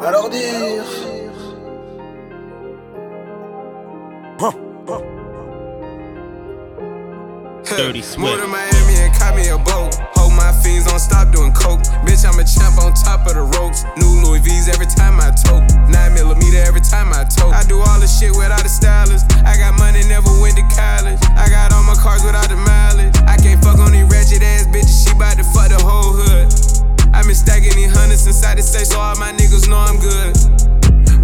À leur dire. Dirty More Swift. to Miami and caught me a boat. Hold my fiends, don't stop doing coke. Bitch, I'm a champ on top of the ropes. New Louis V's every time I tote. Nine millimeter every time I tote. I do all the shit without a stylist. I got money, never went to college. I got all my cars without the mileage. I can't fuck on these ratchet ass bitches. She bout to fuck the whole hood. I been stacking these hundreds inside the safe, so all my niggas know I'm good.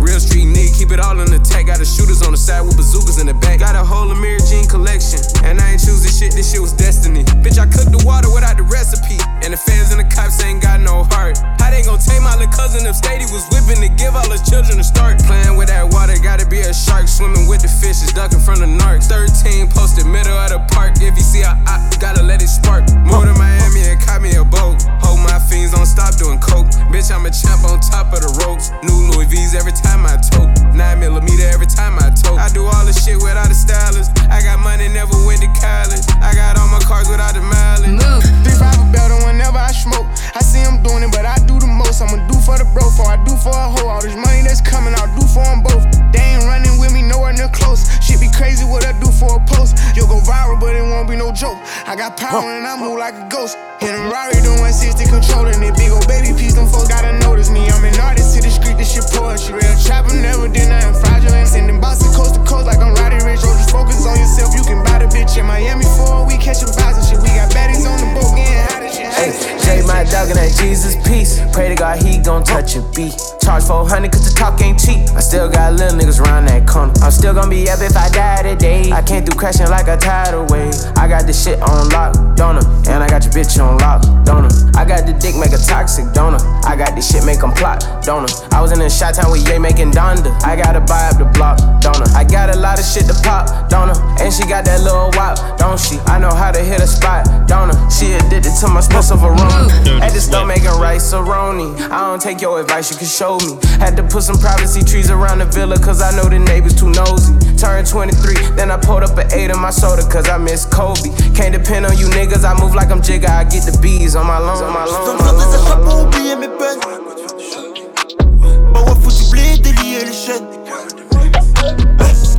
Real street nigga, keep it all in the tag. Got the shooters on the side with bazookas in the back. Got a whole Amiri jean collection. And I ain't choosing shit, this shit was destiny. Bitch, I cooked the water without the recipe. And the fans and the cops ain't got no heart. They gon' take my little cousin if Stady was whipping to give all his children a start? Playing with that water, gotta be a shark. Swimming with the fishes, ducking from the narcs. 13 posted middle of the park. If you see a op, gotta let it spark. Moved to Miami and caught me a boat. Hold my fiends, don't stop doing coke. Bitch, I'm a champ on top of the ropes. New Louis V's every time I tote. Nine millimeter every time I tote. I do all the shit without a stylist. I got money, never went to college. I got all my cars without the mileage. Three five a belt and whenever I smoke. I see him doing it, but I do the most. I'ma do for the bro, for I do for a hoe. All this money that's coming, I'll do for them both. They ain't running with me, nowhere near close. Shit be crazy what I do for a post. You'll go viral, but it won't be no joke. I got power and I move like a ghost. In a Rari doing 160 controlling it. Big old baby piece, them folks gotta notice me. I'm an artist to the street, this shit poetry. Real trapper never did nothing fraudulent. Sending boxes coast to coast like I'm Roddy Ricch. Or just focus on yourself, you can buy the bitch in Miami for a week, catching vibes and shit. We got baddies on the boat, getting shit. Hey, Jay, my dog and that Jesus peace. Pray to God he gon' touch a beat. Charge 400 cause the talk ain't cheap. I still got little niggas around that corner. I'm still gon' be up if I die today. I can't do crashing like a tidal wave. I got this shit on lock, donor. And I got your bitch on lock, donor. I got the dick make a toxic donor. I got this shit make 'em plot, donor. I was in a shot town with Ye making Donda. I gotta buy up the block, donor. I got a lot of shit to pop, donor. And she got that little wop, don't she? I know how to hit a spot, donor. She addicted to my special aroma. At the store making rice a roni. I don't take your advice, you can show me. Had to put some privacy trees around the villa, cause I know the neighbors too nosy. Turned 23, then I pulled up an 8 in my soda, cause I miss Kobe. Can't depend on you niggas, I move like I'm Jigga, I get the bees on my lawn, on my lawn. J'suis en train de des achats pour oublier mes peines. Bah ouais, faut doubler, délier les chaînes.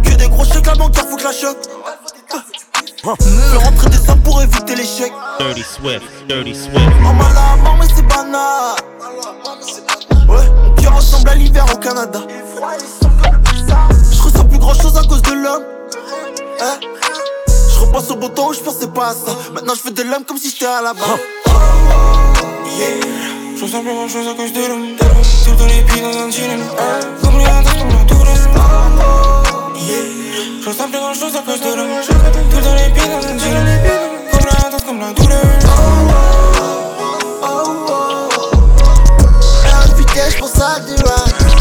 Que des gros chèques, la banquière faut que la choque. Fais rentrer des sommes pour éviter l'échec. Dirty Swift. Dirty Swift. En mal à mort, mais c'est banal. Ouais, mon cœur ressemble à l'hiver au Canada. Je ressens plus grand chose à cause de l'homme. Eh, je repasse au beau temps où je pensais pas à ça. Maintenant je fais de l'homme comme si j'étais à la barre. Je ressens plus grand chose à cause de l'homme. Tout dans les pieds dans un dilemme Comme les haters comme la tourelle Je ressens plus grand chose à cause de l'homme. Tout dans les pieds dans un dilemme Comme les haters comme la tourelle liasses.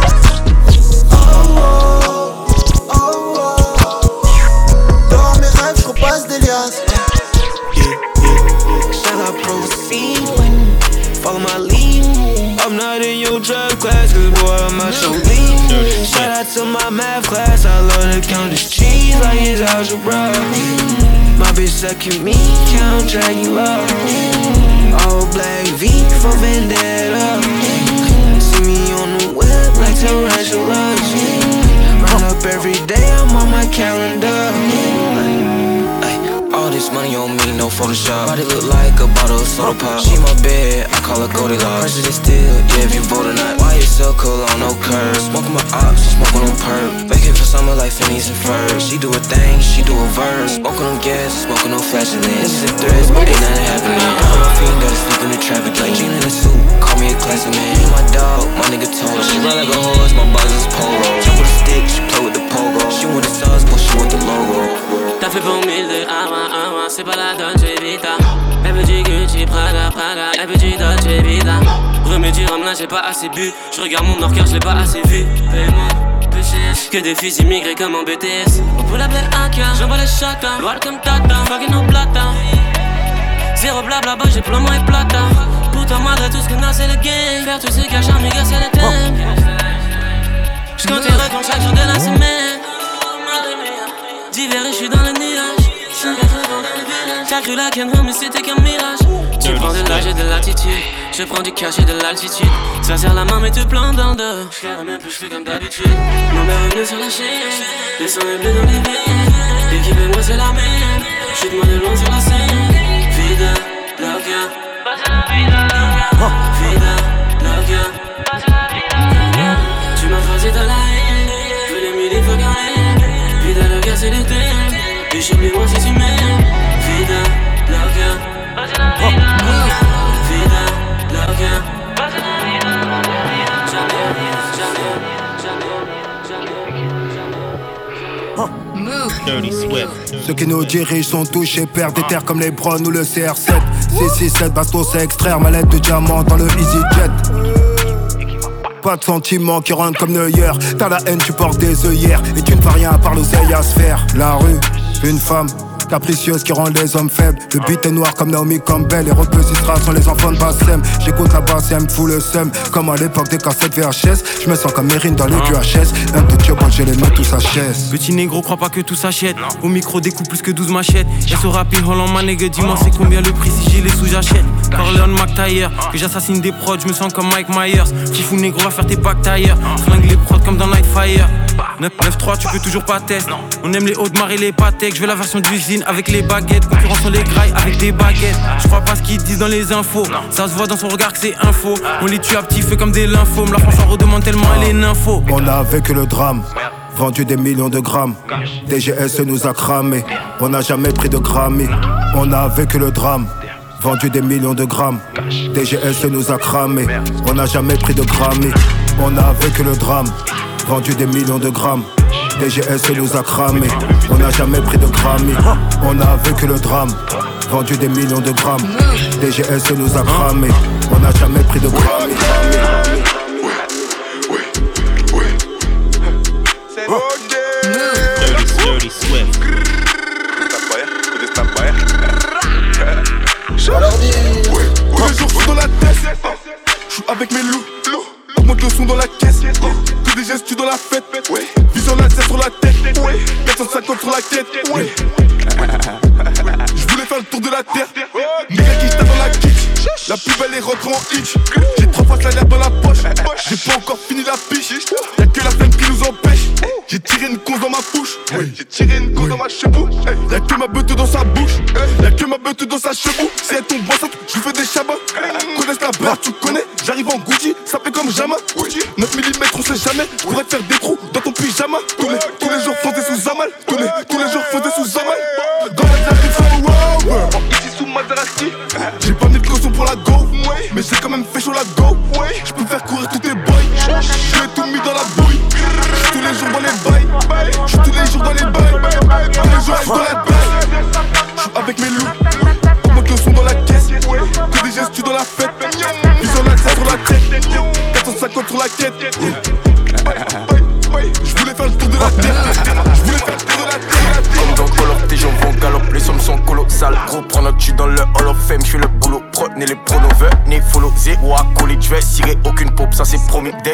Shout out proceed Follow my lead I'm not in your drug class Cause boy I'm not so lean Shout out to my math class I love to count this cheese like it's algebra My bitch sucking me Count Dracula All black V for Vendetta like tarantulas Run up every day I'm on my calendar this money on me, no Photoshop. Body look like a bottle of soda pop. She my bed, I call her Goldilocks. President still, yeah, if you vote or not. Why you so cool on no curves? Smoking my ops, smoking on perp. Baking for summer like Phineas and Ferb. She do a thing, she do a verse. Smoking on gas, smoking on flashing lens. is and threats, but ain't nothing happening. I'm a fiend, gotta sleep in the traffic light. Jean in a suit, call me a classic man. My dog, my nigga told her. She run like a horse, my buzz is polo. Jump with a stick, she play with the pogo. She want the sauce, but she want the logo. T'as fait pour mille de Ama Ama, c'est pas la Dolce Vita. Elle veut du Gucci, Prada, Prada, elle veut du Dolce Vita. Rhum là, j'ai pas assez bu. Je regarde mon car je l'ai pas assez vu. Que des fils immigrés comme en BTS. On peut l'appeler cœur, j'envoie les chacun. Welcome Tata, fucking no plata. Zéro blabla, j'ai plomo et plata. Pourtant, malgré tout ce qu'on a, c'est le game. Faire tout ce cache en méga, c'est le thème. J'compte les records chaque jour de la semaine. D'hiver et j'suis dans le nuage. T'as cru la canne, mais c'était qu'un mirage. Tu prends de l'âge et de l'attitude. Je prends du cash et de l'altitude. Ça serre la main, mais te plains dans le dos. Je même plus, je fais comme d'habitude. Mon mère revenu sur la chaîne. Le sang est bleu dans les veines. L'équipe et moi, c'est la même. Chute-moi de loin sur la scène. Vida, loca. Vida, vida, loca. Tu m'as forcé dans la haine. Chez lui, moi, si tu m'aimes. Vida, loca. Vida, loca. Dirty Swift. Ceux qui nous dirigent sont touchés, perdent des terres comme les Bron ou le CR7. 667, bastos à extraire, mallette de diamant dans le EasyJet. Pas de sentiments qui rentrent comme Neuer. T'as la haine, tu portes des œillères. Et tu ne fais rien à part l'oseille à se faire. La rue, une femme. Capricieuse qui rend les hommes faibles. Le beat est noir comme Naomi Campbell. Les Sistra sont les enfants de Bassem. J'écoute la basse et elle me fout le seum. Comme à l'époque des cassettes VHS. Je me sens comme Mérine dans les QHS. Un de Dieu, quand j'ai les mains tous à chaise. Petit négro, crois pas que tout s'achète. Au micro, découpe plus que 12 machettes. Et ce rapide, Holland, ma nigga, dis-moi c'est combien le prix si j'ai les sous, j'achète? Corleone, McTayer, que j'assassine des prods, je me sens comme Mike Myers. Fifou négro, va faire tes packs tailleurs. Flingue les prods comme dans Nightfire. 9-3, tu peux toujours pas test. On aime les Audemars et les Patek. Je veux la version d'usine avec les baguettes. Concurrence sur les grailles avec des baguettes. Je crois pas ce qu'ils disent dans les infos. Ça se voit dans son regard que c'est info. On les tue à petit feu comme des lymphomes. La France en redemande tellement elle est nympho. On a vécu le drame. Vendu des millions de grammes. DGS nous a cramé. On n'a jamais pris de Grammy. On a vécu le drame. Vendu des millions de grammes. DGS nous a cramé. On n'a jamais pris de Grammy. On a vécu le drame. Vendu des millions de grammes. DGS nous a cramé. On n'a jamais pris de Grammy. On a vécu le drame. Vendu des millions de grammes. DGS nous a cramé. On n'a jamais pris de Grammy.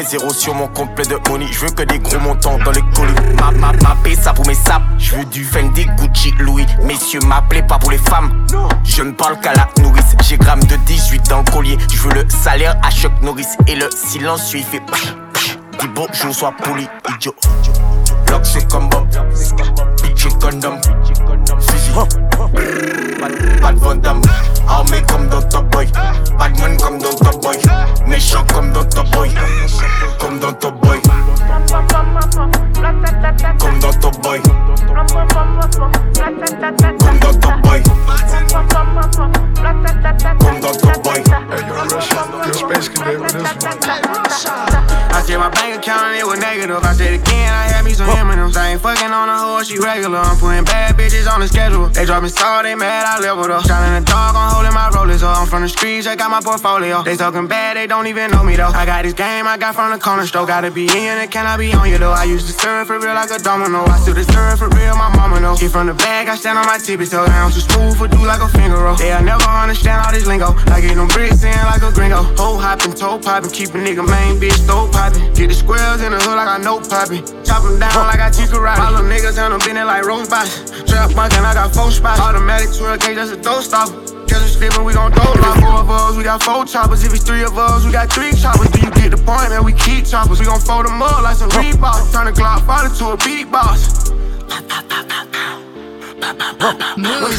Des zéros sur mon complet de money. J'veux que des gros montants dans les colis. Ma, ma, ma, ça pour mes sapes. J'veux du Fendi, Gucci, Louis. Messieurs, m'appelez pas pour les femmes. Je ne parle qu'à la nourrice. J'ai gramme de 18 dans le collier. J'veux le salaire à Chuck Norris. Et le silence, il fait. Dis bonjour, sois poli, idiot. Lock c'est comme Bob, bitch condom. Pas de Van Boy, Badman comme dans Top Boy. Méchant comme dans Top Boy, comme dans Top Boy. Comme dans Top Boy, comme dans Top Boy. Comme dans Top Boy. I my bank account it was negative. I said again, I had me some M&M's. I ain't fucking on a horse, she regular. I'm putting bad bitches on the schedule. They dropping salt, they mad, I leveled up. Shining the dog, I'm holding my rollers. up. I'm from the streets, I got my portfolio. They talking bad, they don't even know me though. I got this game, I got from the corner store. Gotta be in it, can I be on you though? I used to serve for real like a domino. I still deserve for real, my mama know. Get from the bag, I stand on my tippy toe down. Too smooth for do like a finger roll. They'll never understand all this lingo. I get them bricks in like a gringo. Hoe hopping, toe popping, keep a nigga main bitch, throat popping. Get the squares in the hood like I know popping. Chop them down like I teach karate. All them niggas on them bending like box. Trap bunkin', I got four spots. Automatic 12 gauge, just a throw stopper. Catch a slippin', we gon' throw it. Four of us, we got four choppers. If it's three of us, we got three choppers. Do you get the point, man? We keep choppers. We gon' fold them up like some Reeboks. Turn the Glock father to a beatbox.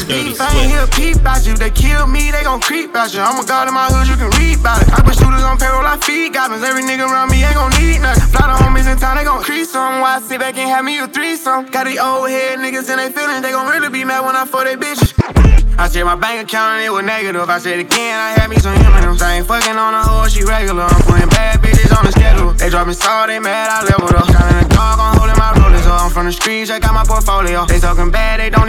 Beef, I ain't hear peep about you. They kill me, they gon' creep about you. I'm a god in my hood, you can read about it. I put shooters on payroll, I feed goblins. Every nigga around me ain't gon' need nothing. Fly the homies in town, they gon' crease some. Why I sit back and have me a threesome? Got these old head niggas in they feelings, they gon' really be mad when I fuck they bitches. I checked my bank account and it was negative. I said again, I had me some M&M's. I ain't fucking on a hoe, she regular. I'm putting bad bitches on the schedule. They drop me salt, they mad, I leveled up. Shot in the dark, I'm holding my rollers up. I'm from the streets, I got my portfolio. They talking bad, they don't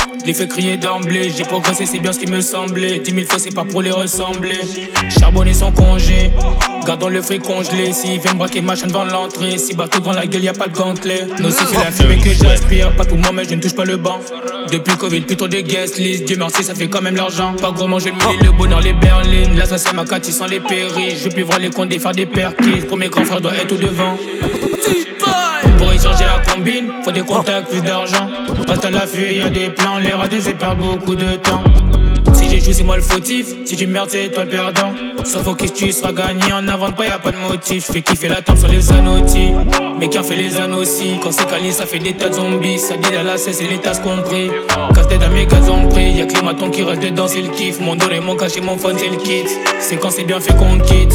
Je les fais crier d'emblée, j'ai progressé, c'est bien ce qui me semblait. Dix mille fois, c'est pas pour les ressembler. Charbonner son congé, gardons le fric congelé. S'il vient me braquer ma chaîne devant l'entrée, si bateau devant la gueule, y a pas de gantelet. Non, c'est la fumée que j'aspire, pas tout moi, mais je ne touche pas le banc. Depuis Covid, plutôt des guest list. Dieu merci, ça fait quand même l'argent. Pas gros manger le le bonheur, les berlines. L'assassin, ma ils sont les péris. Je peux voir les comptes et faire des perquis. Pour mes grands frères, doit être au devant. Faut des contacts, plus d'argent. Reste à l'affût, y a des plans, les ratés, c'est perdre beaucoup de temps. Si j'échoue, c'est moi le fautif. Si tu merdes, c'est toi le perdant. Sans focus, tu seras gagné. En avant, pas, y a pas de motif. Fais kiffer la table sur les anneaux-ti. Mais qui fait les aussi? Quand c'est calé, ça fait des tas de zombies. Ça dit à la cesse et les tasses compris. Casse-tête à mes gaz en prix. Y'a que qui restent dedans, c'est le kiff. Mon dos et mon cachet, mon phone, c'est le kit. C'est quand c'est bien fait qu'on quitte.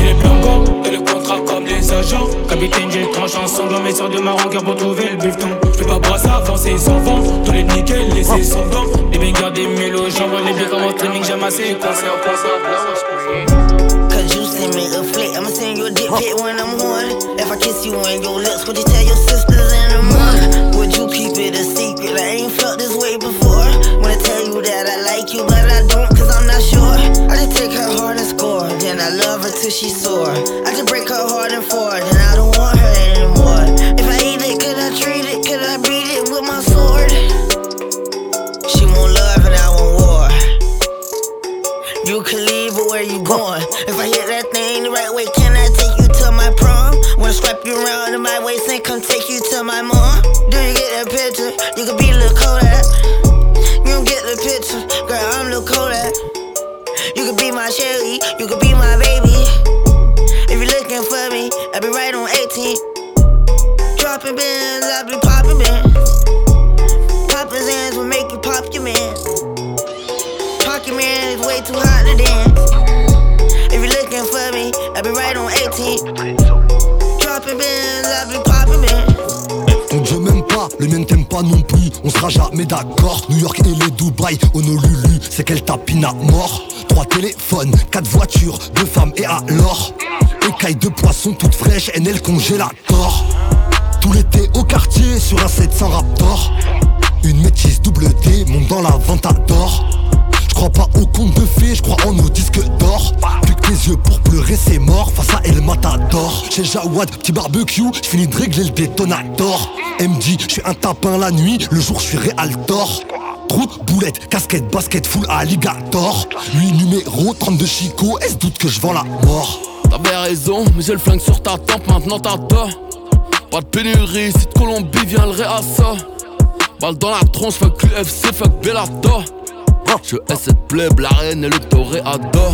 J'ai les plans encore, et le contrat comme les agents. Capitaine, j'ai le tranchant sanglant, mes soeurs de ma rancœur pour trouver le buffeton. J'fais pas brasser avancer sans vent. Tous les nickels, laisser sans dents. Les bangers, des mélos, j'envoie les biens comme en streaming, j'aime assez. Concert, concert, Cause you send me a flick, I'ma send you a dick pic when I'm horny. If I kiss you on your lips, would you tell your sisters she's sore. I just break her heart Écailles de poisson toutes fraîches, NL congélator Tout l'été au quartier sur un 700 Raptor Une métisse double D, monte dans la Ventador Je crois pas au conte de fées, je crois en nos disques d'or. Plus que tes yeux pour pleurer c'est mort Face à El Matador. Chez Jawad, petit barbecue, je finis de régler le détonator. MD, je suis un tapin la nuit, le jour je suis Realtor Trou, boulette, casquette, basket, full alligator. Lui numéro 32 Chico, est-ce doute que je vends la mort? T'avais raison, mais j'ai le flingue sur ta tempe, maintenant t'as tort. Pas de pénurie, si de Colombie vient le réassa. Balle dans la tronche, fuck l'UFC, fuck Bellator. Je hais cette plèbe, la reine et le toréador.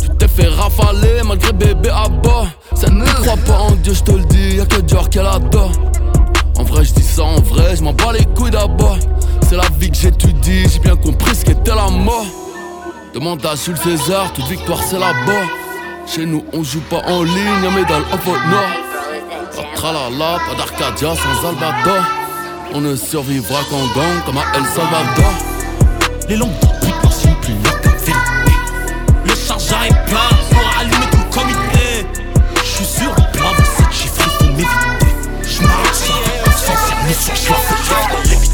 Tu t'es fait rafaler malgré bébé à bas. Ça ne croit pas en Dieu, je te le dis, y'a que Dior qu'elle adore. En vrai, je dis ça en vrai, je m'en bats les couilles d'abord. C'est la vie que j'étudie, j'ai bien compris ce qu'était la mort. Demande à Jules César, toute victoire c'est là-bas. Chez nous, on joue pas en ligne, en faute noire. Pas de tralala, pas d'Arcadia sans Albator. On ne survivra qu'en gang comme à El Salvador. Les langues de sont plus que vérité. Le chargeur est plein pour allumer tout le comité. J'suis sûr, plein de cette chiffre, faut m'éviter. J'marche sans cerner sur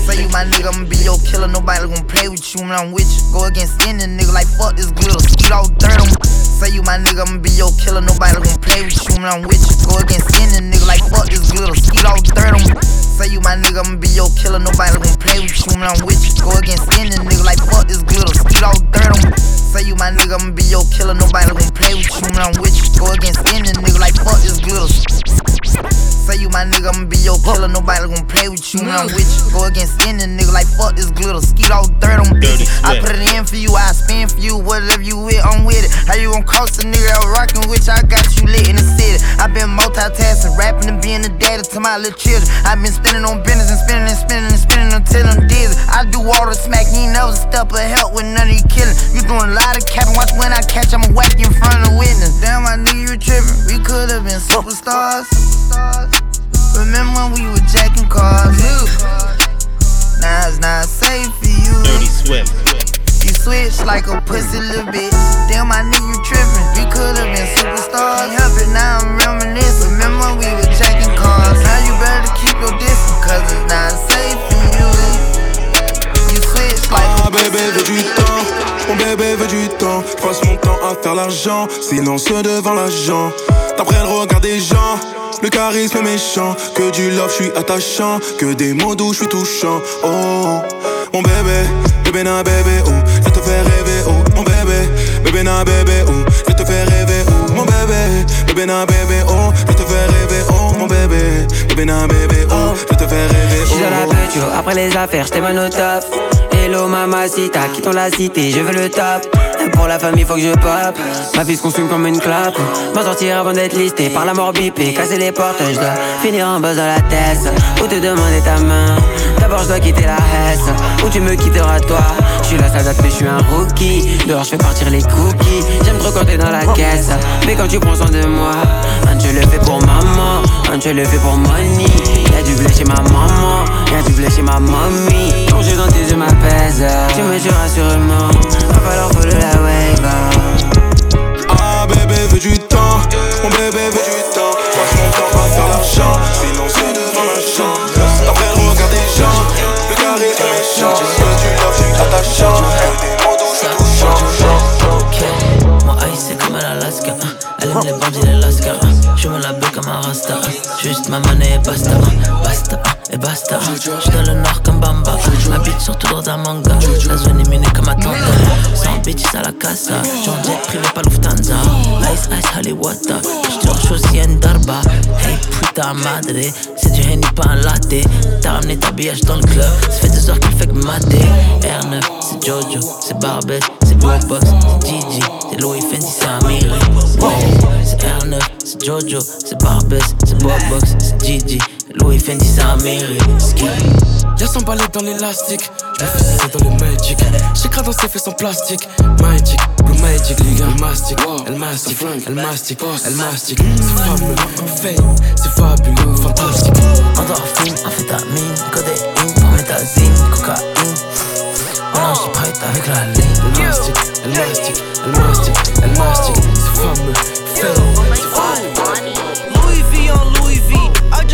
Say you my nigga, I'ma be your killer. Nobody gon' play with you when I'm with you. Go against any nigga like fuck this glitter. All dirt on Say you my nigga, I'ma be your killer. Nobody gon' play with you when I'm with you. Go against any nigga like fuck this glitter. Skeet all dirt on Say you my nigga, I'ma be your killer. Nobody gon' play with you when I'm with you. Go against any nigga like fuck this glitter. Skeet all dirt on Say you my nigga, I'ma be your killer. Nobody gon' play with you when I'm with you. Go against any nigga like fuck this glitter. Say you my nigga, I'ma be your killer. Nobody gon' play with you when I'm mm. with you. Go against any nigga like fuck this glitter. Skeet all dirt on bitch. I put it in for you, I spin for you. Whatever you with, I'm with it. How you gon' cross a nigga out rockin' with you? I got you lit in the city. i been multitasking, rapping and being the daddy to my little children. i been spinning on business and spinning and spinning and spinning until I'm dizzy. I do all the smack, you ain't never step of help with none of you killing. You doing a lot of capping, watch when I catch, I'ma whack you in front of the witness. Damn, my nigga, you tripping. We could've been superstars. Remember when we were jacking cars? Now it's not safe for you. Dirty Swift. You switch like a pussy little bitch. Damn, my nigga, you tripping. We could've been superstars. Help it, now I'm reminiscing. Remember when we were jacking cars? Now you better keep your distance, cause it's not safe for you. You switch like a bébé veut du temps. Mon bébé veut du temps. Je passe mon temps à faire l'argent. Sinon, ceux devant l'agent. D'après le regard des gens. Le charisme est méchant, que du love, je suis attachant, que des mots doux, je suis touchant. Oh, mon bébé, bébé na bébé, oh, je te fais rêver, oh, mon bébé, bébé na bébé, oh, je te fais rêver, oh, mon bébé, bébé na bébé, oh, je te fais rêver, oh, mon bébé, bébé na bébé, oh, je te fais rêver, oh. J'suis dans la peinture, après les affaires, mal au top. Hello mamacita, quittons la cité, je veux le top. Pour la famille, faut que je pop. Ma vie se consume comme une clope. M'en sortir avant d'être listé par la mort bipée. Casser les portes, je dois finir en buzz dans la tête. Ou te demander ta main. D'abord, je dois quitter la hesse. Ou tu me quitteras toi. Je suis la salade, mais je suis un rookie. Dehors, je fais partir les cookies. J'aime trop quand t'es dans la caisse. Mais quand tu prends soin de moi, un je le fais pour maman. Un je le fais pour money. Y'a du blé chez ma maman. Du blé chez ma mamie. Plongé dans tes yeux m'apaise. Tu me diras sûrement. Va falloir voler la ah bébé veut du temps, mon bébé veut du temps. Passe mon temps à faire l'argent, sinon c'est devant l'argent Après le regard des gens, le charisme est méchant. Que du love, je suis attachant, des mots doux, je suis touchant. Ok, mon ice c'est comme l'Alaska Elle aime les bandits et l'Alaska Je me la comme un rasta. Juste ma monnaie et basta, basta et basta. J'suis dans le nord comme Bamba. Bitch surtout dans un manga. La zone est minée comme Atlanta. Sans bitches à la casa. J'en jet privé pas Lufthansa. Ice Ice Hollywood. J'te aussi en darba. Hey puta madre. C'est du Henny pas un latte. T'as ramené ta billage dans le club. Ça fait deux heures qu'il fait que mater. R9, c'est Jojo, c'est Barbette, c'est Box, c'est Gigi, c'est Louis Fendi, c'est Amiri. C'est R9, c'est Jojo, c'est Barbette, c'est Box, c'est Gigi. Louis Fendi, c'est Amérique. Y'a son balai dans l'élastique. J'me fais dans le magic. J'écrase dans ses fesses en plastique. Magic, blue magic, les gars. Mastique, elle mastique, elle mastique, elle mastique. C'est fameux, fame, c'est fabuleux, fantastique. Endorphine, amphétamine, codéine, prométhazine, cocaïne. Non, j'suis prête avec la ligne. Elle mastique, elle mastique, elle mastique, elle mastique. C'est fameux, fame, c'est fabuleux. Louis V on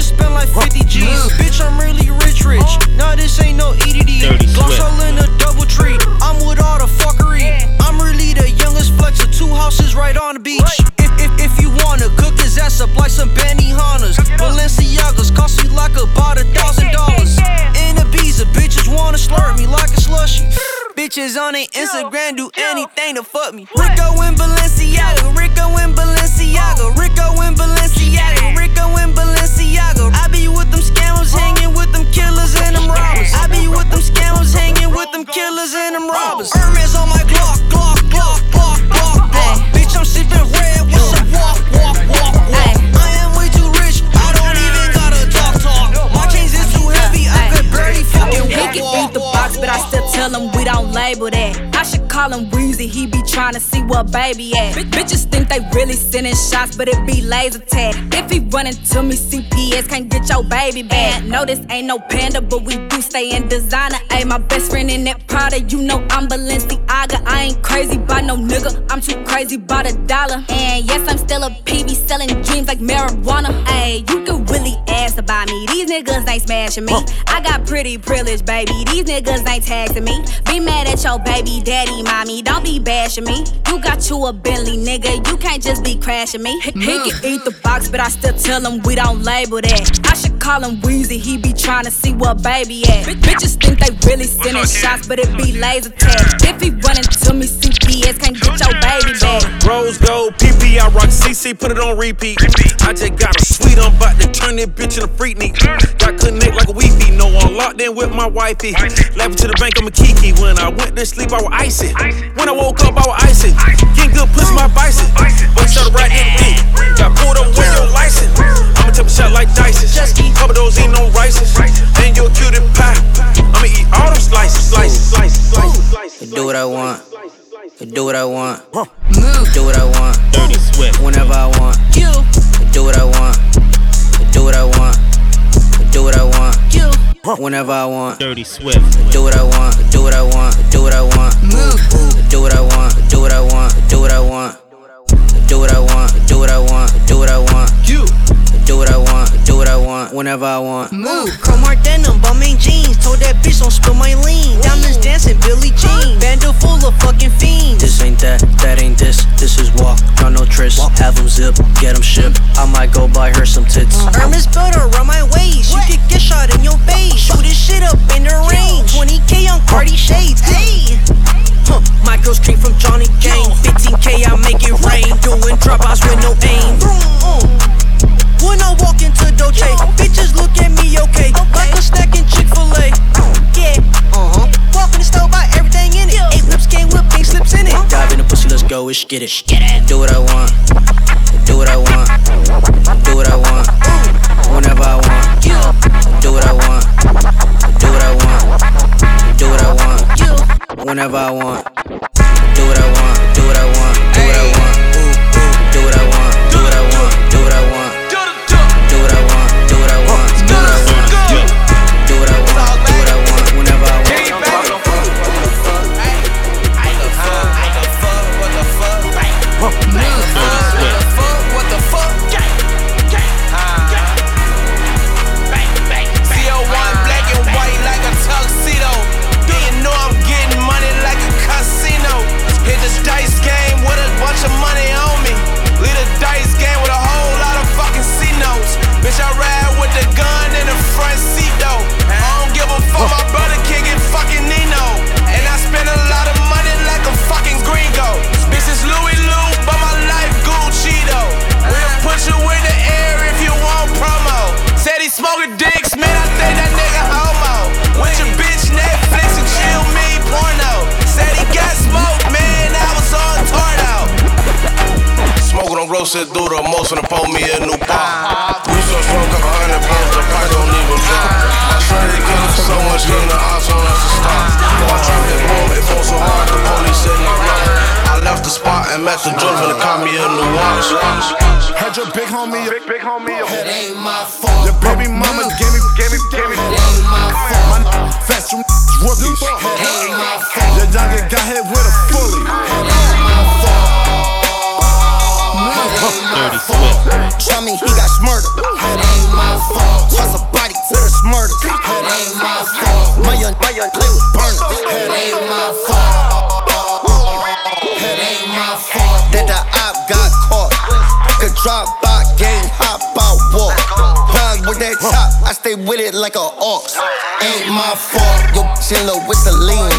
spent like 50 G's. Bitch, I'm really rich, rich. Nah, this ain't no EDD. Gloss all in a double tree. I'm with all the fuckery. I'm really the youngest flex of two houses right on the beach. If, if, if you wanna cook his ass up like some Benihanas. Balenciagas cost me like about a thousand dollars. In Ibiza, bitches wanna slurp me like a slushy. Bitches on their Instagram do anything to fuck me. Rico in Balenciaga, Rico in Balenciaga, Rico in Balenciaga, Rico in Balenciaga. I be with them scammers, hanging with them killers and them robbers. I be with them scammers, hanging with them killers and them robbers. Hermes on my Glock, Glock, Glock, Glock. Tell him we don't label that. I should call him Weezy, he be trying to see what baby at. B- bitches think they really sending shots, but it be laser tag. If he running to me, CPS can't get your baby back. No, this ain't no panda, but we do stay in designer. Ayy, my best friend in that Prada, you know I'm Balenciaga. I ain't crazy by no nigga, I'm too crazy by the dollar. And yes, I'm still a PB selling dreams like marijuana. Ayy, you can really about me. These niggas ain't smashing me. I got pretty privilege, baby. These niggas ain't taxing me. Be mad at your baby daddy, mommy. Don't be bashing me. You got you a Bentley, nigga. You can't just be crashing me. He, he can eat the box, but I still tell him we don't label that. I should call him Weezy. He be trying to see what baby at. B- bitches think they really sending shots, but it be laser tag. If he running to me, CPS can't get your baby back. Rose gold, PP, I rock CC, put it on repeat. I just got a sweet, I'm about to turn this bitch into freak neat. Got connect like a Wi-Fi, no I'm locked in with my wifey. Left to the bank, I'm a kiki. When I went to sleep, I was icy. When I woke up, I was icy. Getting good pussy, my bison. But shot right in the dick. Got pulled up with your license tip a shot like Dyson. Couple those ain't no rices. And you a cutie pie. I'ma eat all them slices. Slices, slices, slices, slices. Do what I want. Do what I want. Move. Do what I want. Dirty Swift. Whenever I want. You. Do what I want. Do what I want. Do what I want. You. Whenever I want. Dirty Swift. Do what I want. Do what I want. Do what I want. Move. Do what I want. Do what I want. Do what I want. Do what I want. Do what I want. Do what I want. Do what I want. Do what I want. Whenever I want. Move, chrome heart denim, bumming jeans. Told that bitch don't spill my lean. Diamonds dancing, Billie Jean. Bando full of fucking fiends. This ain't that, that ain't this. This is walk, not no tris. Have them zip, get them shipped. I might go buy her some tits. Uh-huh. Hermes built around my waist. You could get shot in your face. Shoot this shit up in the range. 20k on Cartier shades. Hey. Huh, my girls came from Johnny Gang. 15k, I make it rain. Doing dropouts with no aim. When I walk into Dolce, bitches look at me okay. Like a snack in Chick fil A. Yeah, uh huh. Walk in the store, buy everything in it. Eight lips came with pink slips in it. Dive in the pussy, let's go, let's get it. Get it. Do what I want. Do what I want. Do what I want. Whenever I want. Do what I want. Do what I want. Do what I want. Whenever I want. Smoking on roasted through the most and pour me a new pop. We so strong, couple hundred pounds, the price don't even drop. I try to get him so much in the odds on us to stop. I try to boom, it falls so hard, the police said not right. I left the spot and met the judge when they caught me a new watch. Had your big homie, your big, big homie, your It ain't my fault. Your baby mama gave me, gave me, gave me. It ain't my fault. My fast from rookies. It ain't my fault. Your youngin got hit with a fully. Ain't my fault. Tell me he got smurdered. It ain't my fault. Toss a body to the smurder. It ain't my fault. My young, my young play with burners. It ain't my fault. It ain't my fault. That the op got caught. Could drop by, game, hop out, walk. Ride with that top, I stay with it like a ox. Ain't my fault. Yo, love with the lean.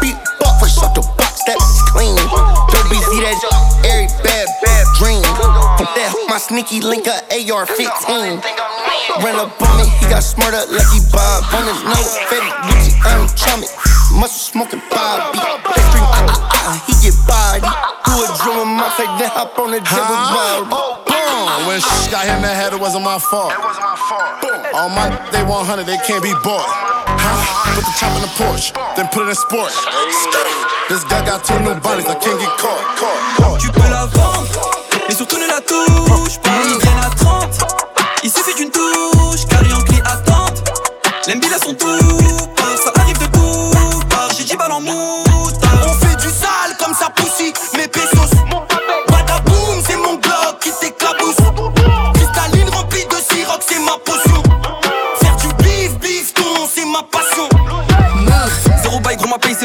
Beat buck for shut the box, that is clean. Don't be see that every bad, bad dream. Put that my sneaky link a AR-15. Ran up on me, he got smarter, lucky Bob. On his nose, Fetty, Gucci, I'm chummy. Muscle smoking Bobby. That stream, ah, ah, ah, he get body. Do a drill in my face, then hop on the jet with Bob. Boom. When sh- got hit in the head, it wasn't my fault. All my they 100, they can't be bought. Huh? Put the chop in the porch, then put it in sport. This guy got two new bodies, I can't get caught, caught, caught. Tu peux la vendre, mais surtout ne la touche pas. Ils viennent à 30, il suffit d'une touche, carré en clé attente. L'MB là son tout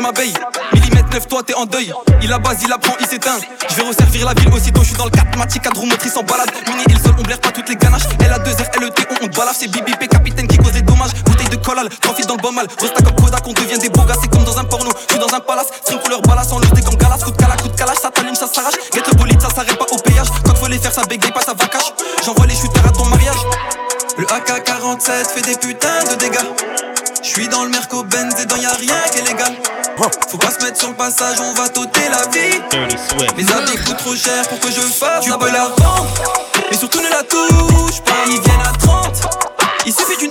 c'est ma. Millimètre 9, toi t'es en deuil. Il a base, il apprend, il s'éteint. Je vais resservir la ville aussitôt, je suis dans le 4 Matic, cadre motrice en balade. Mini, il seul, on blaire pas toutes les ganaches. Elle a 2 R, LET, on, te balafre. C'est BBP, capitaine qui cause les dommages. Bouteille de collal, profite dans le bon mal. Resta comme Kodak, on devient des gars, c'est comme dans un porno. Je suis dans un palace, string couleur balasse, en lutte comme galas. Coup de cala, coup de calage, ça t'allume, ça s'arrache. Get le bolide, ça s'arrête pas au péage. Quand faut les faire, ça bégaye pas, ça va cache. AK-47 fait des putains de dégâts. J'suis dans le Merco Benz et dans y'a rien qui est légal. Faut pas se mettre sur le passage, on va t'ôter la vie. Mes habits coûtent trop cher pour que je fasse. Tu peux la vendre, mais surtout ne la touche pas. Ils viennent à 30, il suffit d'une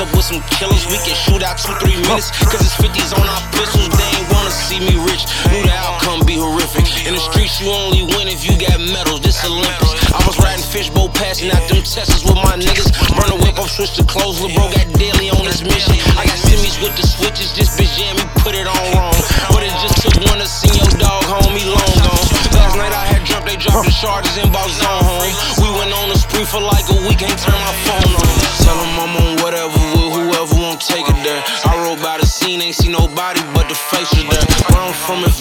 up with some killers. We can shoot out two, three minutes, cause it's 50s on our pistols. They ain't wanna see me rich. Knew the outcome be horrific. In the streets, you only win if you got medals. This Olympics. I was riding fishbowl, passing out them tests with my niggas. Burn the whip up, switch to clothes. Lil' bro got daily on his mission. I got semis with the switches. This bitch jam me, put it on wrong. But it just took one to see your dog homie long gone. Last night I had jumped, they dropped the charges and bought zone home. We went on a spree for like a week, ain't turn my phone on. Nobody but the faces there. Where I'm from, if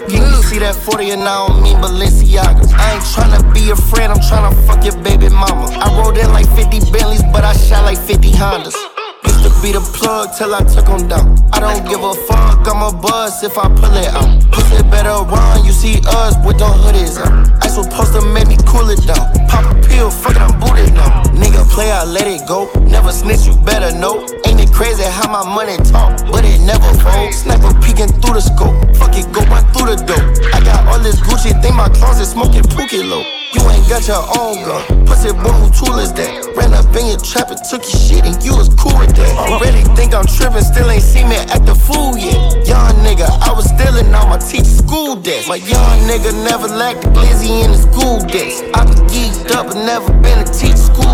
walk you see that 40 and I don't mean Balenciaga. I ain't tryna be a friend, I'm tryna fuck your baby mama. I rode in like 50 Bentleys, but I shot like 50 Hondas. Used to be the plug till I took 'em down. I don't give a fuck, I'm a buzz if I pull it out. Pussy better run, you see us with the hoodies out. I supposed to make me cool it down. Pop a pill, fuck it, I'm booted now. Nigga play, I let it go. Never snitch, you better know. Ain't it crazy how my money talk, but it never folds. Sniper peeking through the scope. Fuck it, go run through the door. I got all this Gucci, think my closet smoking Pookie low. You ain't got your own gun. Pussy boy, who tool is that? Ran up in your trap and took your shit, and you was cool with that. Already think I'm tripping, still ain't seen me at the food yet. Young nigga, I was stealing all my teacher school debts. My young nigga never lacked a glizzy in the school decks. I been geeked up and never been a teach school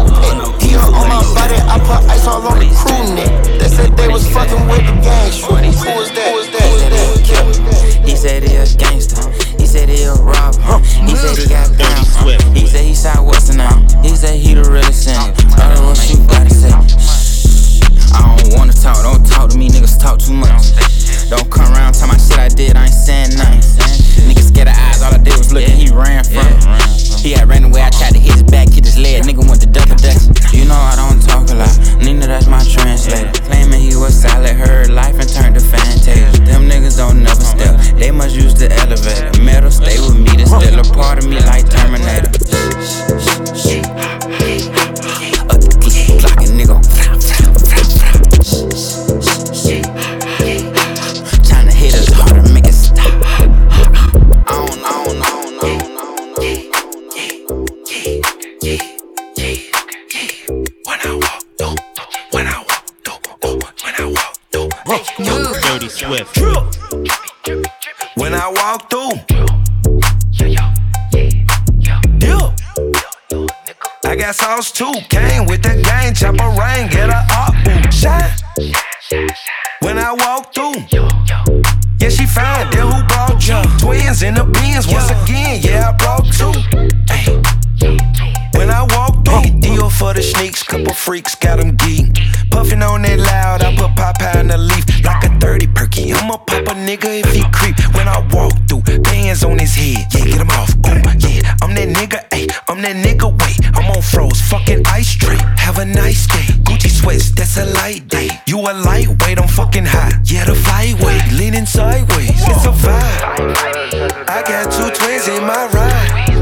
a light day. You a lightweight, I'm fucking high. Yeah, the flyweight, leaning sideways, it's a vibe. I got two twins in my ride.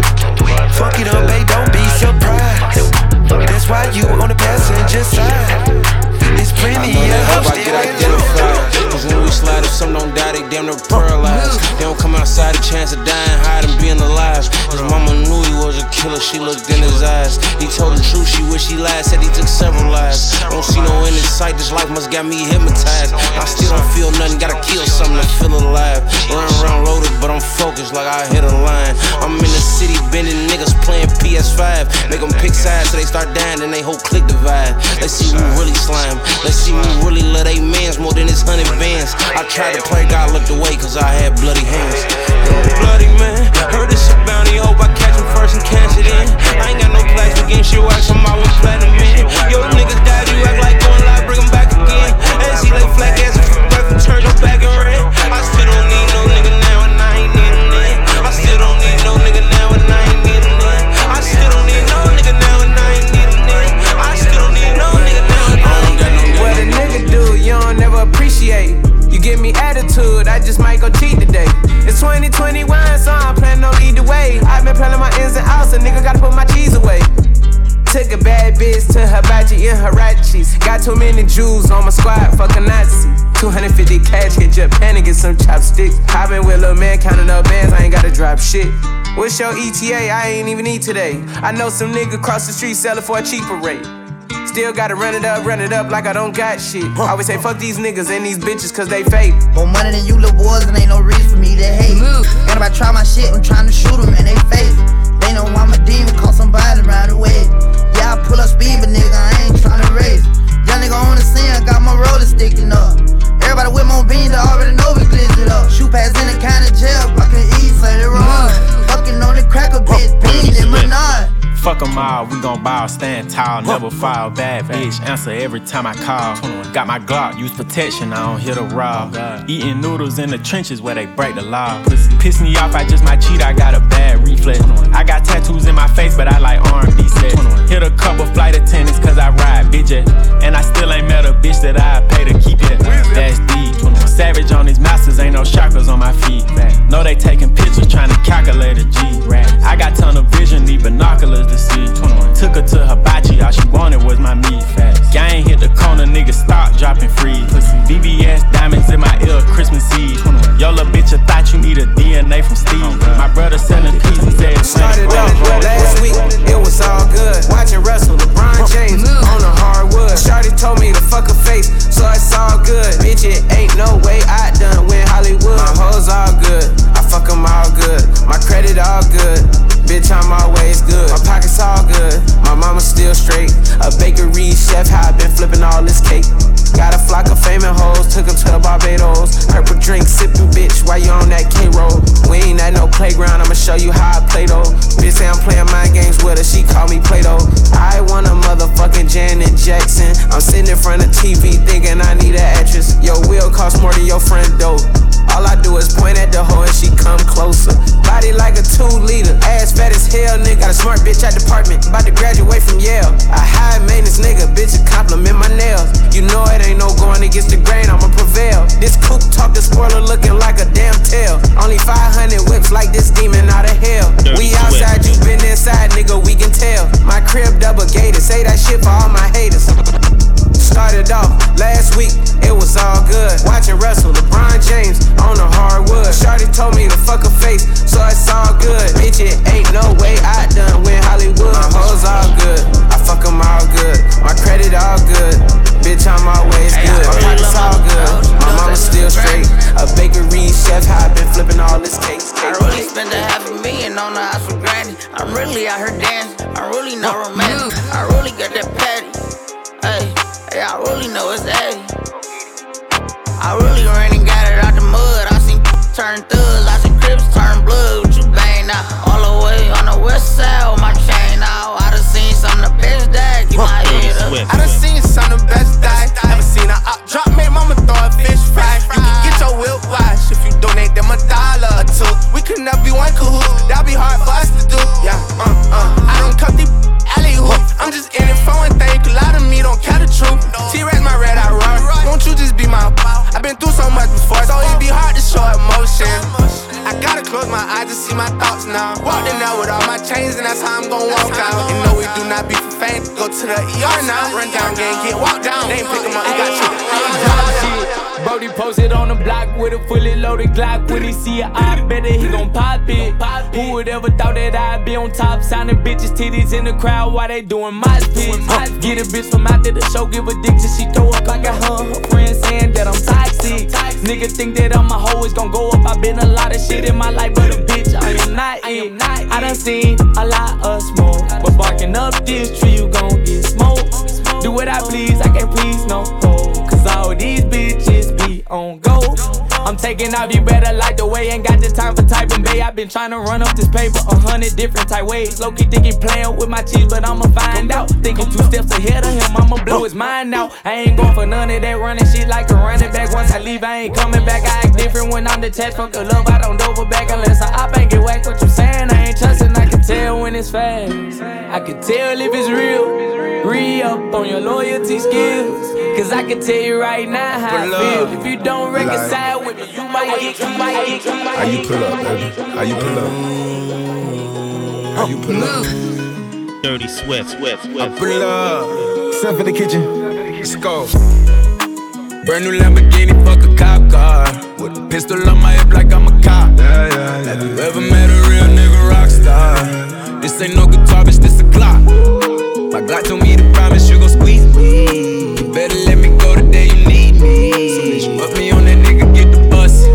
Fuck it up, babe, don't be surprised. That's why you on the passenger side. It's plenty I of hoes hope I get identified. Cause when we slide, if some don't die, they damn near paralyzed. They don't come outside, a chance of dying, hide and being alive. His mama knew he was a killer, she looked in his eyes. He told the truth, she wish he lied, said he took several lives. Don't see no end in sight, this life must got me hypnotized. I still don't feel nothing, gotta kill something to feel alive. Run around loaded, but I'm focused like I hit a line. I'm in the city bending niggas playing PS5. Make them pick sides so they start dying, then they whole click divide. Let's see who really slime. Let's see who really love they mans more than his hundred bands. I tried to play, God looked away cause I had bloody hands. Bloody man, heard it's a bounty, hope I catch him first and cash it in. I ain't got no plastic in shit, wax on my with platinum in. Yo, niggas died, you act like 2021, so I'm planning on either way. I've been planning my ins and outs, a nigga gotta put my cheese away. Took a bad bitch to hibachi in Harachis. Got too many Jews on my squad, fuck a Nazi. 250 cash, hit Japan and get some chopsticks. I been with little man counting up bands, I ain't gotta drop shit. What's your ETA? I ain't even eat today. I know some nigga cross the street selling for a cheaper rate. Still gotta run it up, run it up like I don't got shit. I always say fuck these niggas and these bitches cause they fake. More money than you little boys, and ain't no reason for me to hate. And if I try my shit, I'm trying to shoot them and they fake. They know I'm a demon, call somebody around the way. Yeah, I pull up speed, but nigga, I ain't trying to race. Young nigga on the scene, I got my roller sticking up. Everybody with more beans, I already know we glitch it up. Shoot past in the of jail, I can eat, say it wrong. Fucking on the cracker, bitch, beans and Menard. Fuck 'em all, we gon' ball, stand tall, never fall. Bad bitch, answer every time I call. Got my Glock, use protection, I don't hit a raw. Eating noodles in the trenches where they break the law. Piss me off, I just might cheat, I got a bad reflex. I got tattoos in my face, but I like R&B sets. Hit a couple flight attendants, cause I ride bitch. And I still ain't met a bitch that I pay to keep it. That's deep. Savage on these masters, ain't no chakras on my feet. No, they taking pictures, trying to calculate a G. I got tunnel vision, need binoculars to see. Took her to hibachi, all she wanted was my meat. Gang hit the corner, niggas stop dropping free. BBS diamonds in my ear, Christmas Eve. Yo, little bitch, I thought you need a DNA from Steve. My brother selling pieces, said Started off last week, it was all good. Watching Russell, LeBron James on the hardwood. Shorty told me to fuck her face, so it's all good. Bitch, it ain't no way I done win Hollywood. My hoes all good, I fuck 'em all good. My credit all good. Bitch, I'm always good. My pockets all good. My mama still straight. A bakery chef, how I been flipping all this cake. Got a flock of famous hoes, took 'em to the Barbados. Purple drink, sipping bitch, while you on that K roll. We ain't at no playground, I'ma show you how I play though. Bitch say I'm playing mind games with her, she call me Play Doh. I want a motherfucking Janet Jackson. I'm sitting in front of TV thinking I need an actress. Your wheel cost more than your friend dope. All I do is point at the hoe and she against the grain, I'ma prevail. This coupe talk the spoiler looking see it, I bet that he gon' pop it. Who would ever thought that I'd be on top? Signing bitches' titties in the crowd while they doing my spit. Get a bitch from out there the show, give a dick till she throw up. I got her, her friends saying that I'm toxic. Nigga think that I'm a hoe, it's gon' go up. i been a lot of shit in my life, but a bitch, I am not it. I done seen a lot of smoke, but barking up this tree, you gon' get smoked. Do what I please, I can't please no hoe. Cause all these bitches on go. I'm taking off, you better like the way. Ain't got the time for typing, babe. i been trying to run up this paper a hundred different type ways. Low key thinking playing with my cheese, but I'ma find out. Thinking two steps ahead of him, I'ma blow his mind out. I ain't going for none of that running shit like a running back. Once I leave, I ain't coming back. I act different when I'm detached from the love. I don't double back unless I up and get whacked. What you saying? I ain't trusting. I can tell when it's fast. I can tell if it's real. Re up on your loyalty skills. Cause I can tell you right now how I feel. If you don't reconcile with me, you might get, you might get, you might How you pull up, baby? How you pull up? How you pull up? Dirty Swift, Swift, Swift. I pull up. Step in the kitchen. Let's go. Brand new Lamborghini, fuck a cop car. With a pistol on my hip like I'm a cop. Yeah, yeah, yeah. Have you ever met a real nigga rock star? This ain't no guitar, bitch, this a clock. My Glock told me to promise you gon' squeeze me. You better let me go the day you need me. So put me on that nigga, get the bus.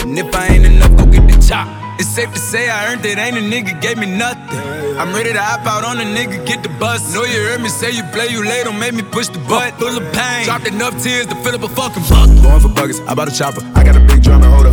And if I ain't enough, go get the chop. It's safe to say I earned it, ain't a nigga gave me nothing. I'm ready to hop out on a nigga, get the bus. Know you heard me say you play, you late, don't make me push the butt. Full of pain, dropped enough tears to fill up a fucking buck. Going for buggers, I bought a chopper. I got a big drum and hold a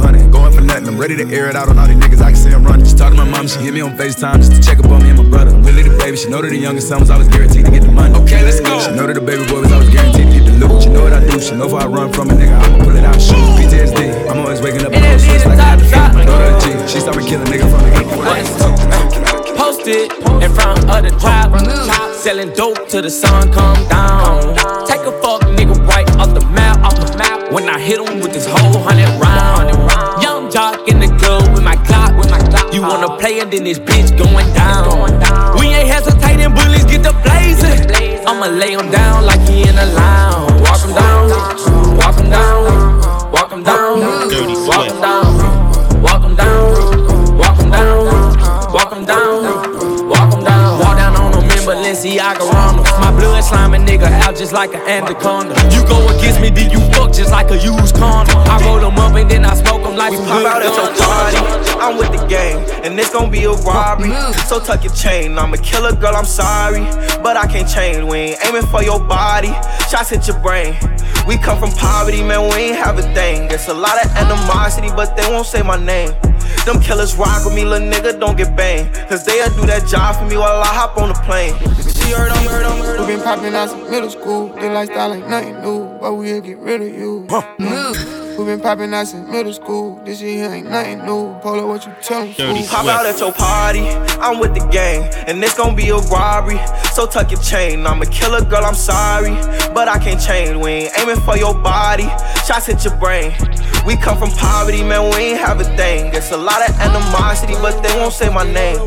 hundred. Nothing, I'm ready to air it out on all these niggas. I can see them running. Just talk to my mom, she hit me on FaceTime just to check up on me and my brother. Really the baby, she know that the youngest son was always guaranteed to get the money. Okay, let's go. She know that the baby boy was always guaranteed to get the loot. She know what I do, she know if I run from a nigga, I'ma pull it out, shoot. PTSD, I'm always waking up in cold sweats like I had to feel. Know that G, she start me killing nigga from the Posted in front of the trap, selling dope till the sun come down. Take a fuck nigga right off the map, off the map. When I hit him with this whole clock. You wanna play and then this bitch going down. We ain't hesitating, bullies get the blazing. I'ma lay him down like he in a lounge. Walk him down, walk him down, walk him down, walk him down, walk him down, walk him down, walk him down, walk him down. Walk down on them in Balenciaga Ronald. My blood sliming nigga out just like an anaconda. You go against me, then you fuck just like a used condom. I roll them up and then I smoke them like We pop good out at your guns. party. I'm with the gang, and it's gonna be a robbery. So tuck your chain. I'm a killer, girl. I'm sorry, but I can't change. We ain't aiming for your body. Shots hit your brain. We come from poverty, man. We ain't have a thing. There's a lot of animosity, but they won't say my name. Them killers rock with me, little nigga, don't get banged. Cause they'll do that job for me while I hop on the plane. She heard I'm heard I'm heard. We been popping out since middle school. This lifestyle ain't nothing new, but we'll get rid of you. We been popping out since middle school. This shit here ain't nothing new. Polo, what you tellin'? fool? Pop out at your party, I'm with the gang, and it's gonna be a robbery. So tuck your chain. I'm a killer, girl, I'm sorry, but I can't change. We ain't aiming for your body. Shots hit your brain. We come from poverty, man, we ain't have a thing. There's a lot of animosity, but they won't say my name.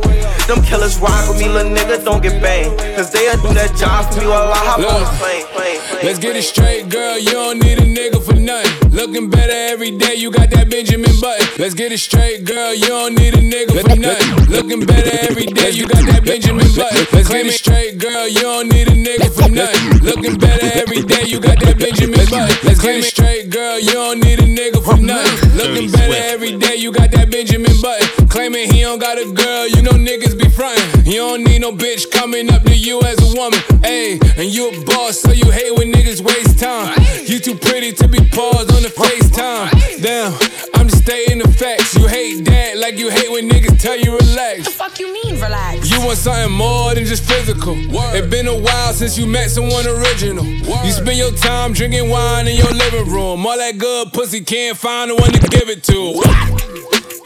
Them killers rock with me, little nigga, don't get banged. Cause they'll do that job for me while I hop on the plane. plane, plane. Let's get it straight, girl. You don't need a nigga for nothing. Looking better every day. You got that Benjamin Button. Let's get it straight, girl. You don't need a nigga for nothing. Looking better every day. You got that Benjamin Button. Let's get it straight, girl. You don't need a nigga for nothing. Looking better every day. You got that Benjamin Button. Let's get it straight, girl. You don't need a nigga for nothing. Looking better every day. You got that Benjamin Button. Claiming he don't got a girl. You know niggas be frontin'. You don't need no bitch coming up to you as a woman. Ayy, and you a boss, so you hate when niggas waste time. You too pretty to be paused on the FaceTime. Damn, I'm just stating the facts. You hate that like you hate when niggas tell you relax. What the fuck you mean, relax? You want something more than just physical. It's been a while since you met someone original. You spend your time drinking wine in your living room. All that good pussy can't find the one to give it to.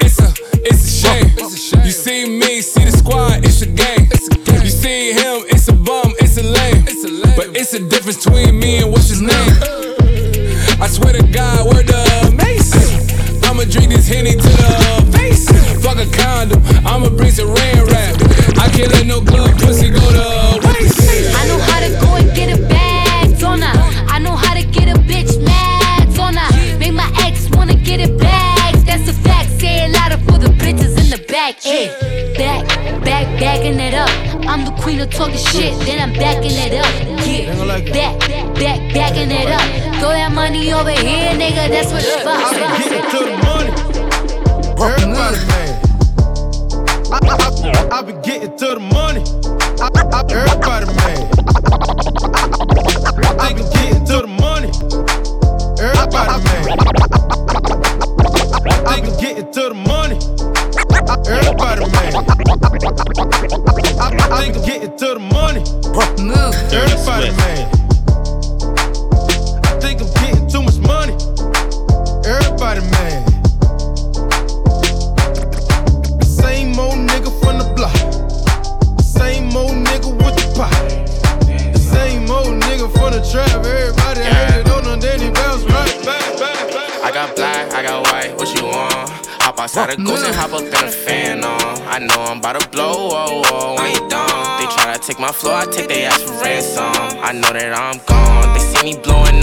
It's a, it's a shame. You see me, see the squad, it's a game. You see him, it's a bum, it's a lame. But it's a difference between me and what's his name. I swear to God, word the mace. I'ma drink this henny to the face. fuck a condom. I'ma bring some rain rap. I can't let no good pussy go to waste. I know how to go and get a bag on her. I know how to get a bitch mad on her. Make my ex wanna get it back. That's a fact. Say it louder for the bitches in the back. Hey, back, back, backing it up. I'm the queen of talking shit, then I'm backing it up. Yeah, back, back, backing it up. Throw that money over here, nigga. That's what it's about. Get to the money. Everybody man. I, I, I, I be getting to the money. I, I, everybody man. I be getting to the money. Everybody man. I know that I'm gone. They see me blowing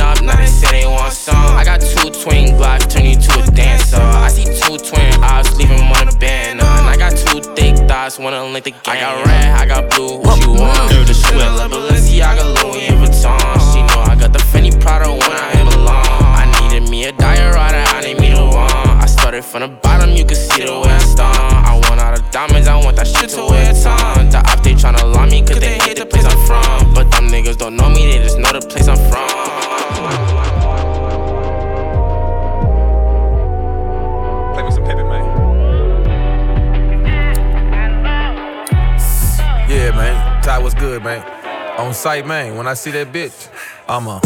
On site, man. When I see that bitch, I'ma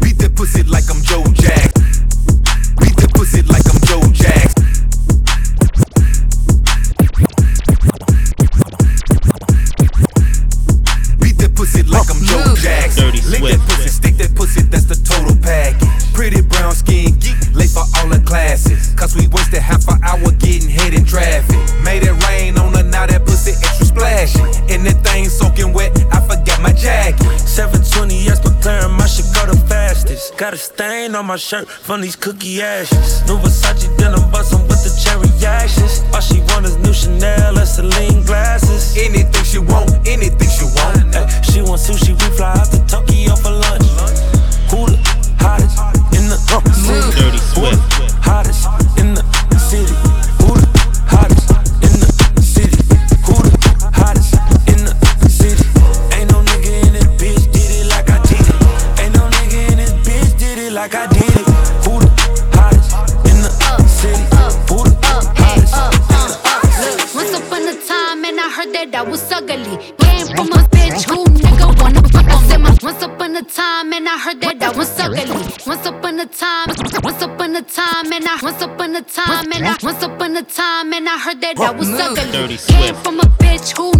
beat that pussy like I'm Joe Jack. Beat that pussy like I'm Joe Jack. Beat that pussy like I'm Joe Jackson. Dirty Lick Swift. that pussy, stick that pussy, that's the total package. Pretty brown skin, geek, late for all the classes. Cause we wasted half an hour getting hit in traffic. Made it rain on her, now that pussy extra splashy. And that thing soaking wet, I forgot my jacket. 720 S McLaren, my shit go the fastest. Got a stain on my shirt from these cookie ashes. New Versace denim bustin' with the cherry ashes. All she want is new Chanel and Celine glasses. Anything she want, anything she want. Ay, she want sushi, we fly out to Tokyo for lunch. Who the hottest in the uh, city? Dirty Swift. Hottest in the city. I once upon a time, and I once upon a time, and I heard that I was ugly. Came from a bitch who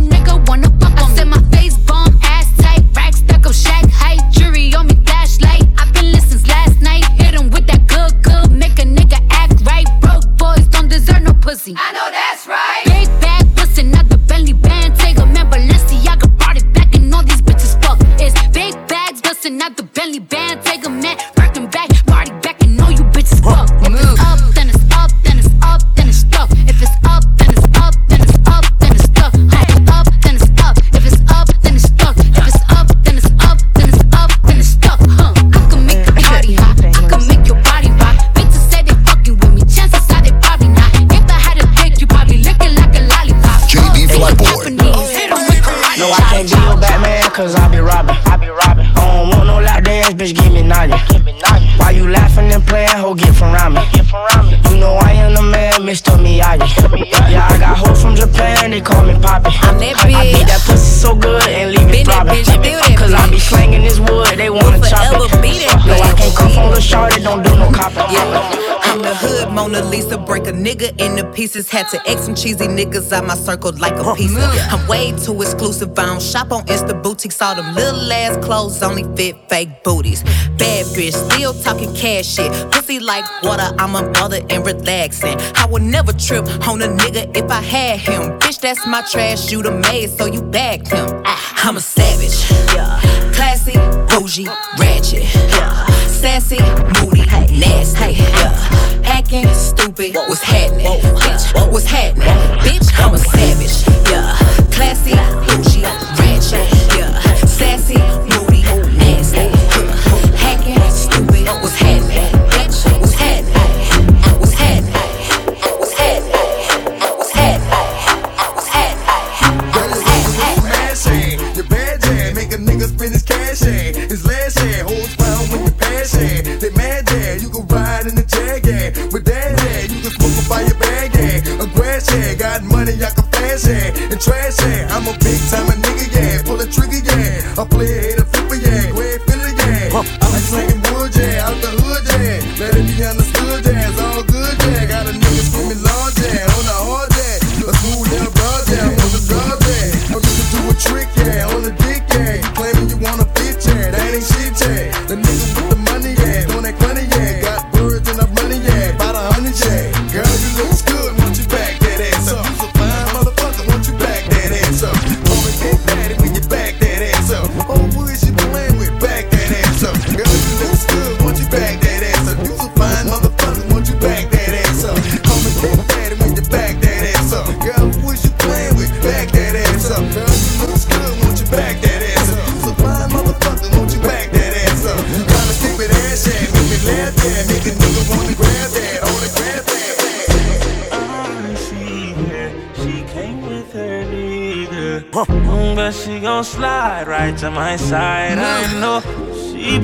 bitch, give me naughty. Why you laughing and playing, ho, get from around me. You know I am the man, Mr. Miyagi. Yeah, I got hoes from Japan, they call me Poppy. I'm that bitch. I beat that pussy so good and leave it throbbing. Cause I be slanging this wood, they wanna chop it. No, I can't come from the shorty, don't do no copping. Yeah, I'm the hood Mona Lisa, break a nigga into pieces. Had to X some cheesy niggas out my circle like a pizza. I'm way too exclusive. I don't shop on Insta boutiques. All them little ass clothes only fit fake booties. Bad bitch, still talking cash shit. Pussy like water, I'm a mother and relaxing. I would never trip on a nigga if I had him. Bitch, that's my trash, you the maid, so you bagged him. I'm a savage, yeah. Classy, bougie, ratchet, yeah. Sassy, moody, nasty, yeah. Acting stupid, what's happening? Bitch, what's happening? Bitch, I'm a savage, yeah. Classy, bougie, ratchet, yeah. Sassy, you. They mad dad, you can ride in the jag hand. With that hand, you can smoke a bag hand. A grass hand, got money, I can flash hand. And trash hand, I'm a big time a nigga, yeah. Pull a trigger, yeah. I play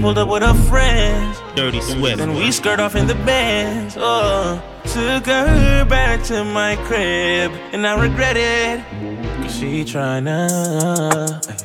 pulled up with her friends. Dirty Swift. And we skirt off in the Benz. Oh, took her back to my crib. And I regret it. Cause she tryna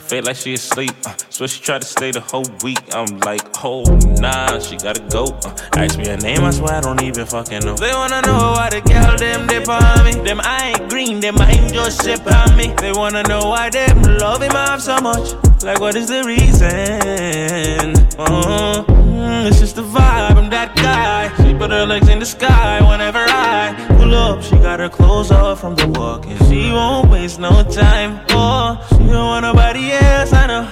feel like she asleep. Uh, so she tried to stay the whole week. I'm like, oh nah, she gotta go. Uh, ask me her name, I swear I don't even fucking know. They wanna know why the girl them dip on me. Them I ain't green, them I ain't just ship on me. They wanna know why them love him off so much. Like what is the reason? Oh, mm, it's just the vibe. I'm that guy. She put her legs in the sky whenever I pull up. She got her clothes off from the walk, and she won't waste no time. Oh, she don't want nobody else, I know.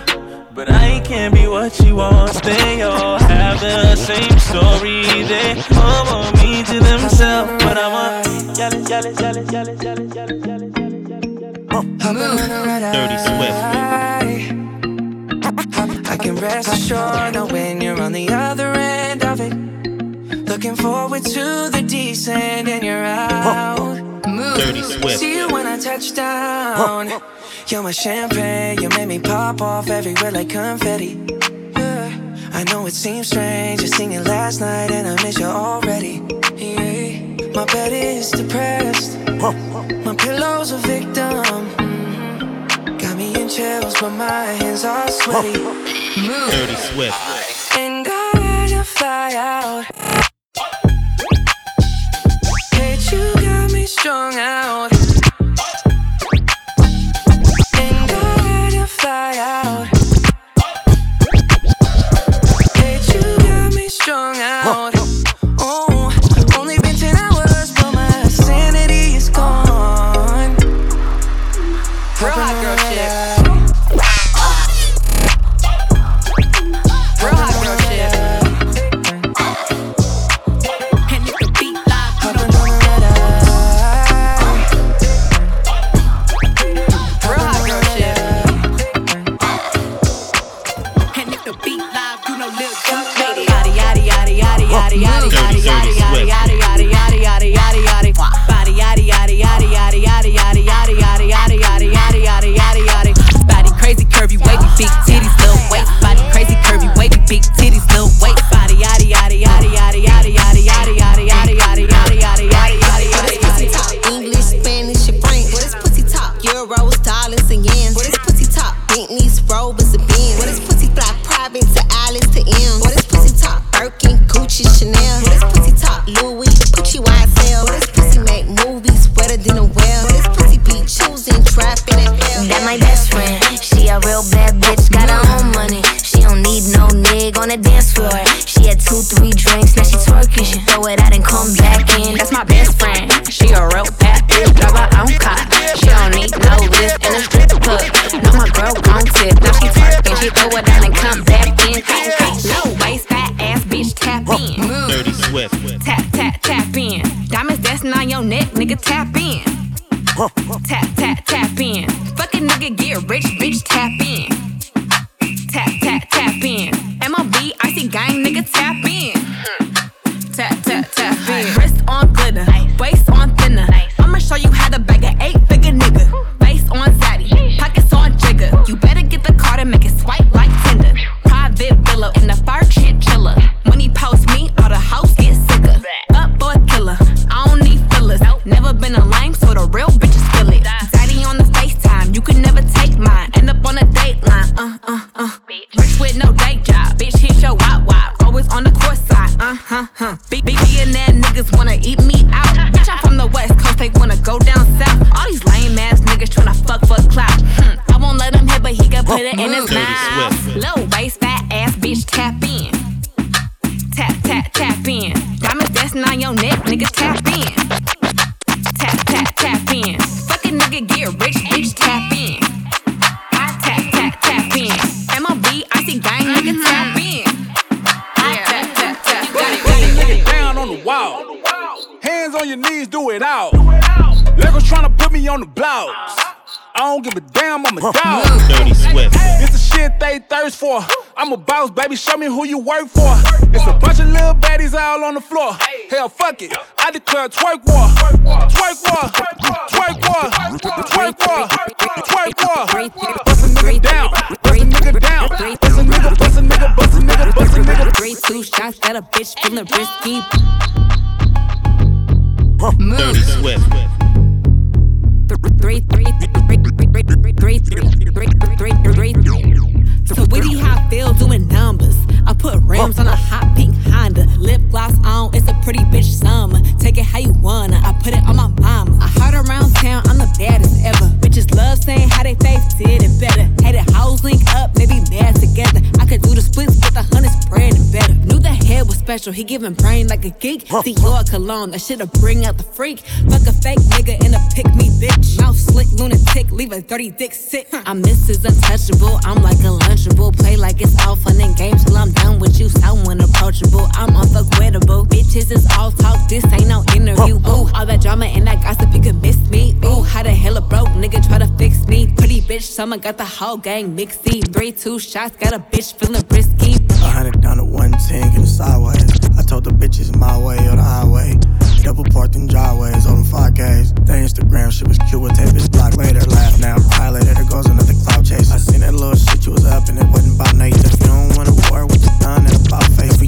But I can't be what she wants. They all have the same story. They all want me to themselves, but I'm a jealous, jealous, jealous, jealous, jealous, jealous, jealous, Dirty Swift. I can rest assured when you're on the other end of it. Looking forward to the descent and you're out. Dirty Swift. See you when I touch down. You're my champagne, you made me pop off everywhere like confetti. Yeah. I know it seems strange, I seen you last night and I miss you already. Yeah. My bed is depressed, my pillow's a victim. Chills, but my hands are sweaty. Move. Dirty Swift. And I fly out. Hate you got me strung out. why do it out. Legos tryna put me on the blouse. I don't give a damn, I'm a dog. Dirty Swift. It's the shit they thirst for. I'm a boss, baby, show me who you work for. It's a bunch of little baddies all on the floor. Hell, fuck it. I declare twerk war. Twerk war. Twerk war. Twerk war. Twerk war. Bust a nigga down. Bust a nigga down. Bust a nigga, bust a nigga, bust a nigga, bust a nigga. Three, two shots, got a bitch feeling risky. Huh. Dirty Swift. So Witty Hot feel doing numbers. I put rims on a hot pink Honda. Lip gloss on, it's a pretty bitch summer. Take it how you wanna. I put it on my mama. I heard around town, I'm the baddest ever. Bitches love saying how they face did it better. Hated hoes link up, maybe mad together. I could do the splits with the hundred spread and better. Knew the head was special, he giving brain like a geek. See your cologne, that shit'll bring out the freak. Fuck a fake nigga and a pick me bitch. Mouth slick, lunatic, leave a dirty dick sick. I'm Mrs. Untouchable, I'm like a lunchable. Play like it's all fun and games till I'm done with you. So unapproachable, I'm unfuckwittable. Bitches is all talk, this ain't no interview. Ooh, all that drama and that gossip, you could miss me. Ooh, how the hell a broke nigga try to fix me? Pretty bitch, summer got the whole gang mixy. Three, two shots, got a bitch feeling risky. A hundred down to one ten, get sideways. I told the bitches my way or the highway. Double parked in driveways on 5Ks. The Instagram shit was cute with tape, it's block later. Laugh now, highlighter, there goes another cloud chase. I seen that little shit you was up and it wasn't about nature. If you don't wanna war with down in a face.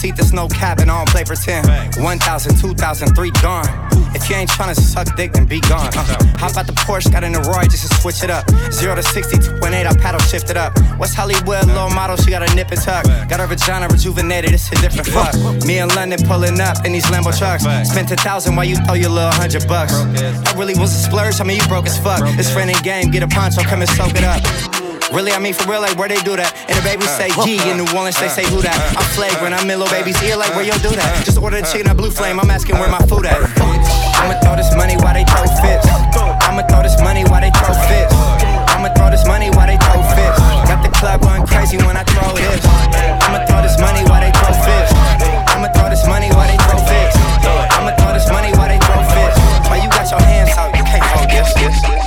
Seat, there's no cap and I don't play pretend. 1,000, 2,000, 3 gone. If you ain't tryna suck dick, then be gone. Uh, hop out the Porsche, got in the Roy just to switch it up. 0 to 60, 2.8, I paddle shift it up. West Hollywood, low model, she got a nip and tuck. Got her vagina rejuvenated, it's a different fuck. Me in London pulling up in these Lambo trucks. Spent a thousand while you throw your little hundred bucks. That really was a splurge, I mean, you broke as fuck. It's friend in game, get a poncho, come and soak it up. Really, I mean for real, like where they do that. And the babies say G, in New Orleans they say who that. I'm flagrant, I'm in little baby's ear, like where you do that. Just order the chicken at Blue Flame, I'm asking where my food at. I'ma throw this money while they throw fits. I'ma throw this money while they throw fits. I'ma throw this money while they throw fits. Got the club going crazy when I throw this. I'ma throw this money while they throw fits. I'ma throw this money while they throw fits. I'ma throw this money while they throw fits. Why you got your hands out? You can't hold this. this, this,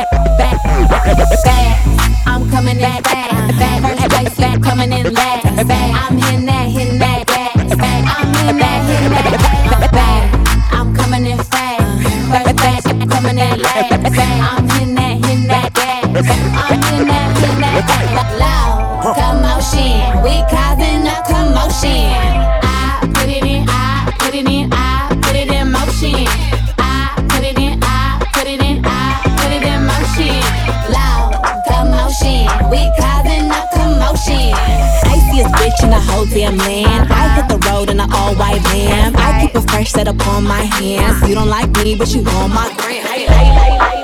Dirty Swift. I'm coming in fast. First place. Coming in last. I'm that, that, fast. I'm hitting that, that, fast. I'm coming in fast, first fast. Coming in last. I'm that, that, gas. I'm hitting that, that. Loud commotion, we causing a commotion. Damn land. I hit the road in an all white van. I keep a fresh set up on my hands. You don't like me, but you on my gram.